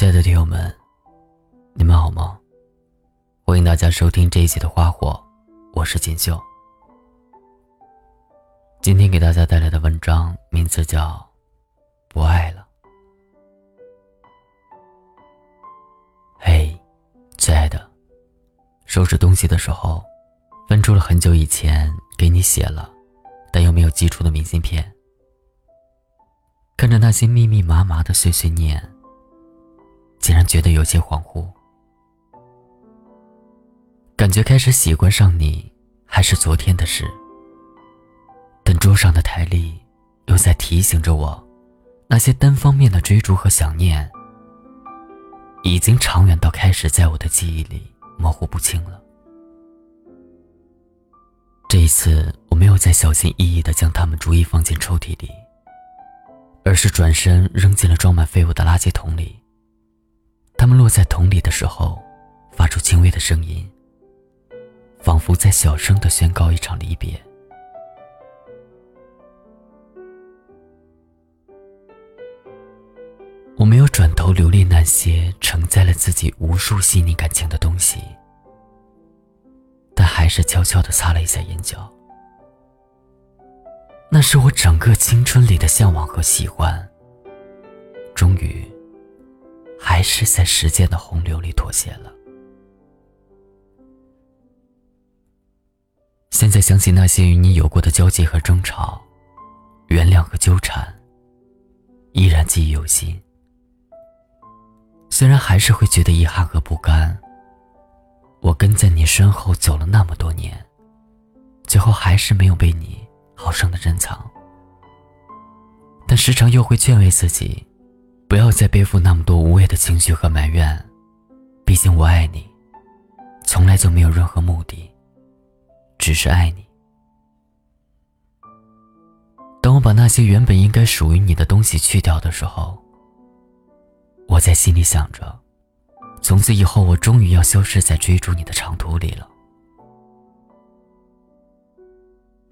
亲爱的听友们，你们好吗？欢迎大家收听这一期的《花火》，我是锦绣。今天给大家带来的文章名字叫《不爱了》。嘿，亲爱的，收拾东西的时候，翻出了很久以前给你写了，但又没有寄出的明信片。看着那些密密麻麻的碎碎念。竟然觉得有些恍惚，感觉开始喜欢上你还是昨天的事。但桌上的台历又在提醒着我，那些单方面的追逐和想念，已经长远到开始在我的记忆里模糊不清了。这一次，我没有再小心翼翼地将它们逐一放进抽屉里，而是转身扔进了装满废物的垃圾桶里。它们落在桶里的时候，发出轻微的声音，仿佛在小声的宣告一场离别。我没有转头留恋那些承载了自己无数细腻感情的东西，但还是悄悄的擦了一下眼角。那是我整个青春里的向往和喜欢，终于。还是在时间的洪流里妥协了。现在想起那些与你有过的交集和争吵，原谅和纠缠，依然记忆犹新。虽然还是会觉得遗憾和不甘。我跟在你身后走了那么多年，最后还是没有被你好生的珍藏。但时常又会劝慰自己。不要再背负那么多无谓的情绪和埋怨，毕竟我爱你，从来就没有任何目的，只是爱你。当我把那些原本应该属于你的东西去掉的时候，我在心里想着，从此以后我终于要消失在追逐你的长途里了。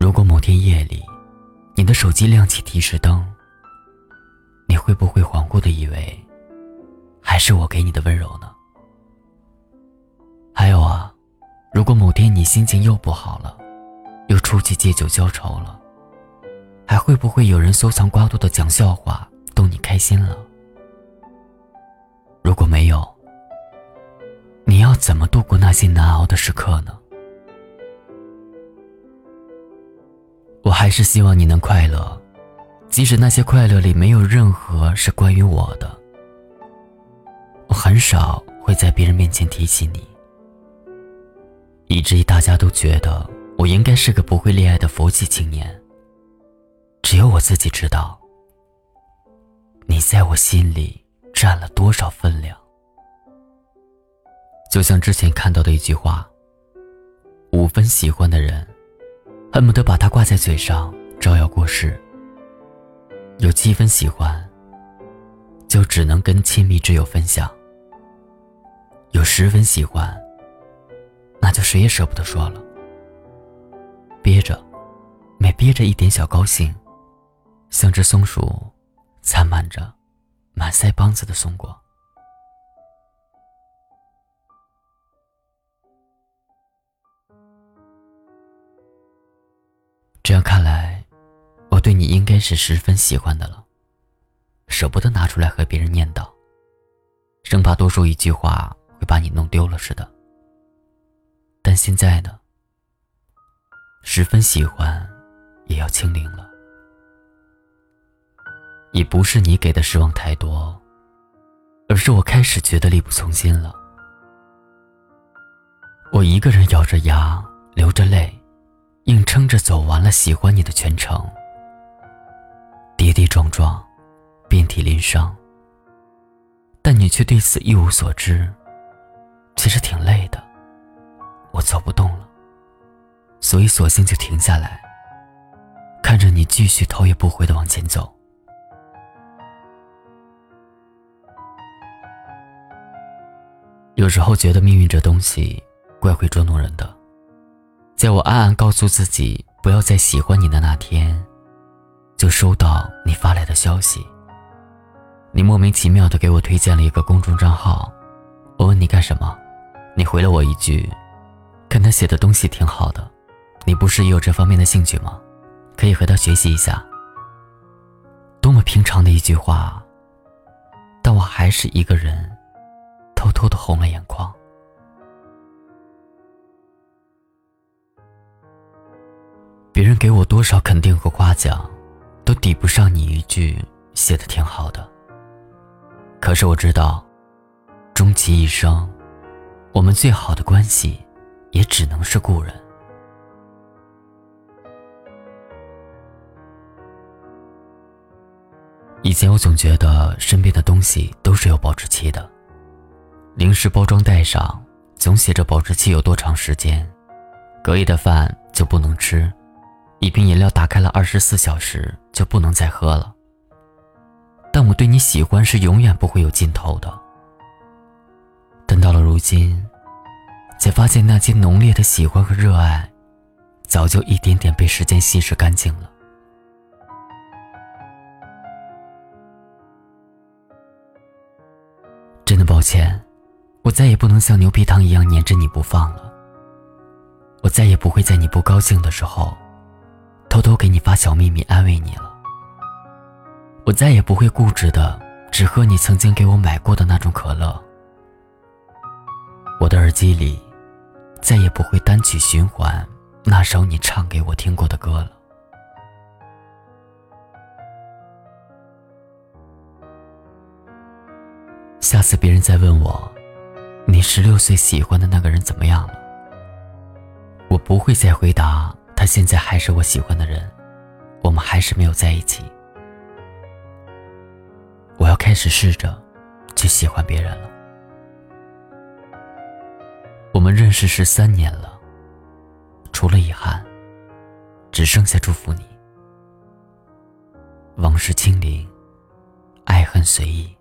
如果某天夜里，你的手机亮起提示灯。你会不会恍惚的以为，还是我给你的温柔呢？还有啊，如果某天你心情又不好了，又出去借酒浇愁了，还会不会有人搜藏刮肚的讲笑话逗你开心了？如果没有，你要怎么度过那些难熬的时刻呢？我还是希望你能快乐。即使那些快乐里没有任何是关于我的，我很少会在别人面前提起你，以至于大家都觉得我应该是个不会恋爱的佛系青年。只有我自己知道，你在我心里占了多少分量。就像之前看到的一句话：五分喜欢的人，恨不得把它挂在嘴上，招摇过市。有七分喜欢，就只能跟亲密挚友分享；有十分喜欢，那就谁也舍不得说了。憋着，每憋着一点小高兴，像只松鼠，灿满着满腮帮子的松果。是十分喜欢的了，舍不得拿出来和别人念叨，生怕多说一句话会把你弄丢了似的。但现在呢，十分喜欢，也要清零了。也不是你给的失望太多，而是我开始觉得力不从心了。我一个人咬着牙，流着泪，硬撑着走完了喜欢你的全程。跌跌撞撞，遍体鳞伤。但你却对此一无所知。其实挺累的，我走不动了，所以索性就停下来，看着你继续头也不回的往前走。有时候觉得命运这东西怪会捉弄人的，在我暗暗告诉自己不要再喜欢你的那天。就收到你发来的消息。你莫名其妙的给我推荐了一个公众账号，我问你干什么，你回了我一句，看他写的东西挺好的，你不是也有这方面的兴趣吗？可以和他学习一下。多么平常的一句话，但我还是一个人，偷偷的红了眼眶。别人给我多少肯定和夸奖，都抵不上你一句写的挺好的。可是我知道，终其一生，我们最好的关系，也只能是故人。以前我总觉得身边的东西都是有保质期的，零食包装袋上总写着保质期有多长时间，隔夜的饭就不能吃，一瓶饮料打开了二十四小时就不能再喝了。但我对你喜欢是永远不会有尽头的。等到了如今，才发现那些浓烈的喜欢和热爱，早就一点点被时间稀释干净了。真的抱歉，我再也不能像牛皮糖一样粘着你不放了。我再也不会在你不高兴的时候，偷偷给你发小秘密安慰你了。我再也不会固执的只喝你曾经给我买过的那种可乐。我的耳机里，再也不会单曲循环那首你唱给我听过的歌了。下次别人再问我，你十六岁喜欢的那个人怎么样了？我不会再回答现在还是我喜欢的人，我们还是没有在一起。我要开始试着去喜欢别人了。我们认识十三年了，除了遗憾，只剩下祝福你。往事清零，爱恨随意。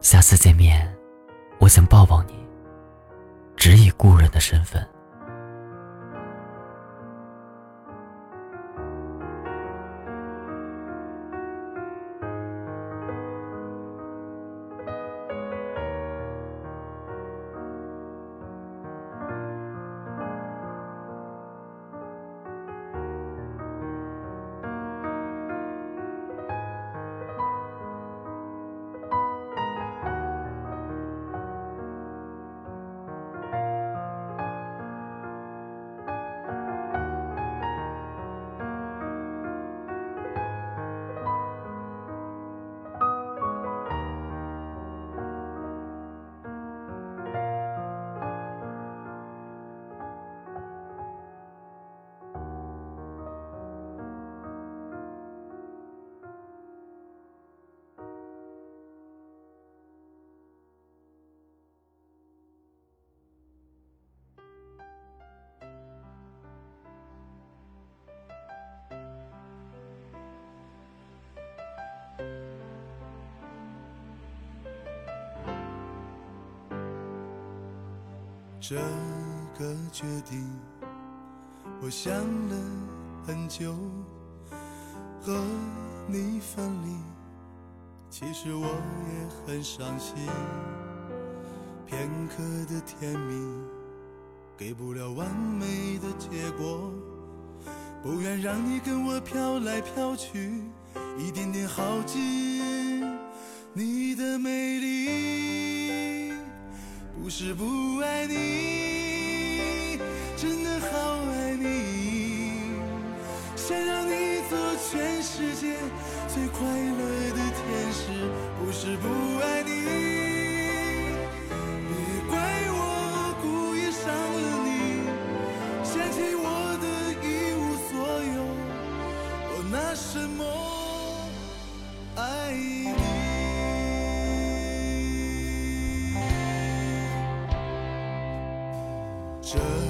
下次见面，我想抱抱你，只以故人的身份。这个决定，我想了很久，和你分离，其实我也很伤心。片刻的甜蜜，给不了完美的结果，不愿让你跟我飘来飘去，一点点耗尽你的美丽。不是不爱你，真的好爱你，想让你做全世界最快乐的天使。不是不爱你，这。